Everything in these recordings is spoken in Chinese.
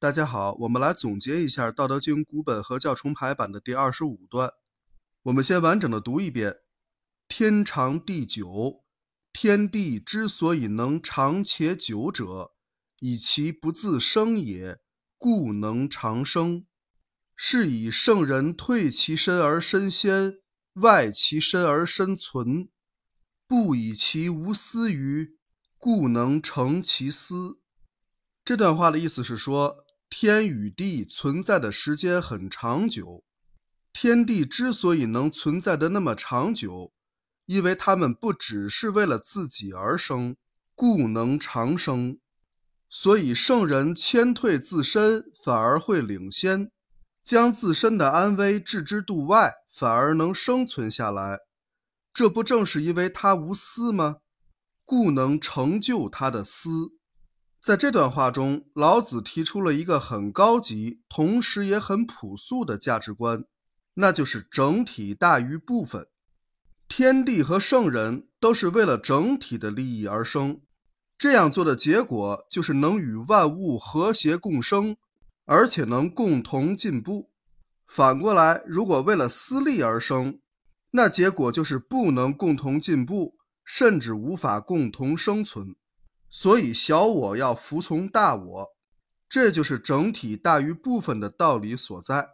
大家好，我们来总结一下《道德经》古本和教重排版的第二十五段。我们先完整的读一遍：天长地久，天地之所以能长且久者，以其不自生也，故能长生。是以圣人退其身而身先，外其身而身存，不以其无私于，故能成其私。这段话的意思是说。天与地存在的时间很长久，天地之所以能存在的那么长久，因为他们不只是为了自己而生，故能长生。所以圣人谦退自身，反而会领先，将自身的安危置之度外，反而能生存下来。这不正是因为他无私吗？故能成就他的私。在这段话中，老子提出了一个很高级，同时也很朴素的价值观，那就是整体大于部分。天地和圣人都是为了整体的利益而生，这样做的结果就是能与万物和谐共生，而且能共同进步。反过来，如果为了私利而生，那结果就是不能共同进步，甚至无法共同生存。所以，小我要服从大我，这就是整体大于部分的道理所在。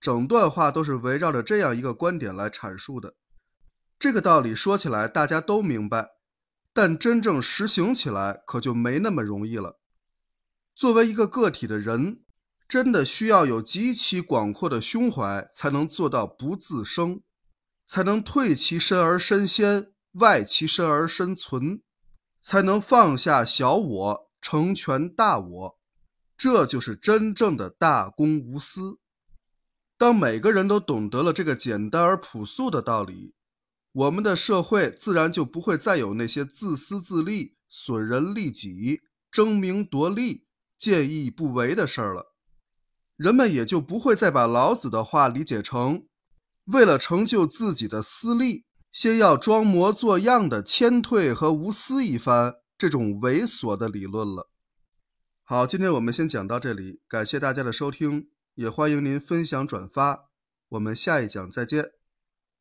整段话都是围绕着这样一个观点来阐述的。这个道理说起来大家都明白，但真正实行起来可就没那么容易了。作为一个个体的人，真的需要有极其广阔的胸怀，才能做到不自生，才能退其身而身先，外其身而身存。才能放下小我，成全大我，这就是真正的大公无私。当每个人都懂得了这个简单而朴素的道理，我们的社会自然就不会再有那些自私自利、损人利己、争名夺利、见义不为的事儿了。人们也就不会再把老子的话理解成为了成就自己的私利。先要装模作样的谦退和无私一番，这种猥琐的理论了。好，今天我们先讲到这里，感谢大家的收听，也欢迎您分享转发，我们下一讲再见。